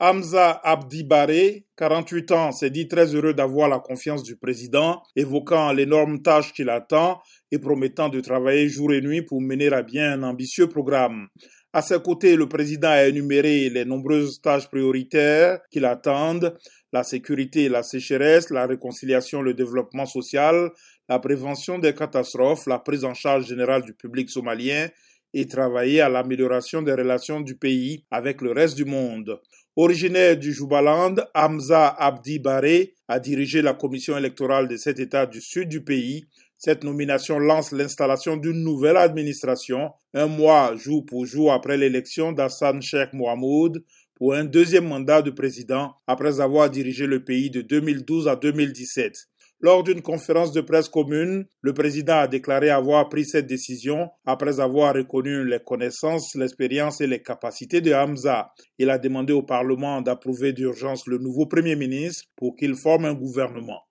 Hamza Abdi Baré, 48 ans, s'est dit très heureux d'avoir la confiance du président, évoquant l'énorme tâche qu'il attend et promettant de travailler jour et nuit pour mener à bien un ambitieux programme. À ses côtés, le président a énuméré les nombreuses tâches prioritaires qui l'attendent, la sécurité la sécheresse, la réconciliation, le développement social, la prévention des catastrophes, la prise en charge générale du public somalien et travailler à l'amélioration des relations du pays avec le reste du monde. Originaire du Jubaland, Hamza Abdi Baré a dirigé la commission électorale de cet État du sud du pays. Cette nomination lance l'installation d'une nouvelle administration, un mois jour pour jour après l'élection d'Hassan Sheikh Mohamoud pour un deuxième mandat de président après avoir dirigé le pays de 2012 à 2017. Lors d'une conférence de presse commune, le président a déclaré avoir pris cette décision après avoir reconnu les connaissances, l'expérience et les capacités de Hamza. Il a demandé au Parlement d'approuver d'urgence le nouveau Premier ministre pour qu'il forme un gouvernement.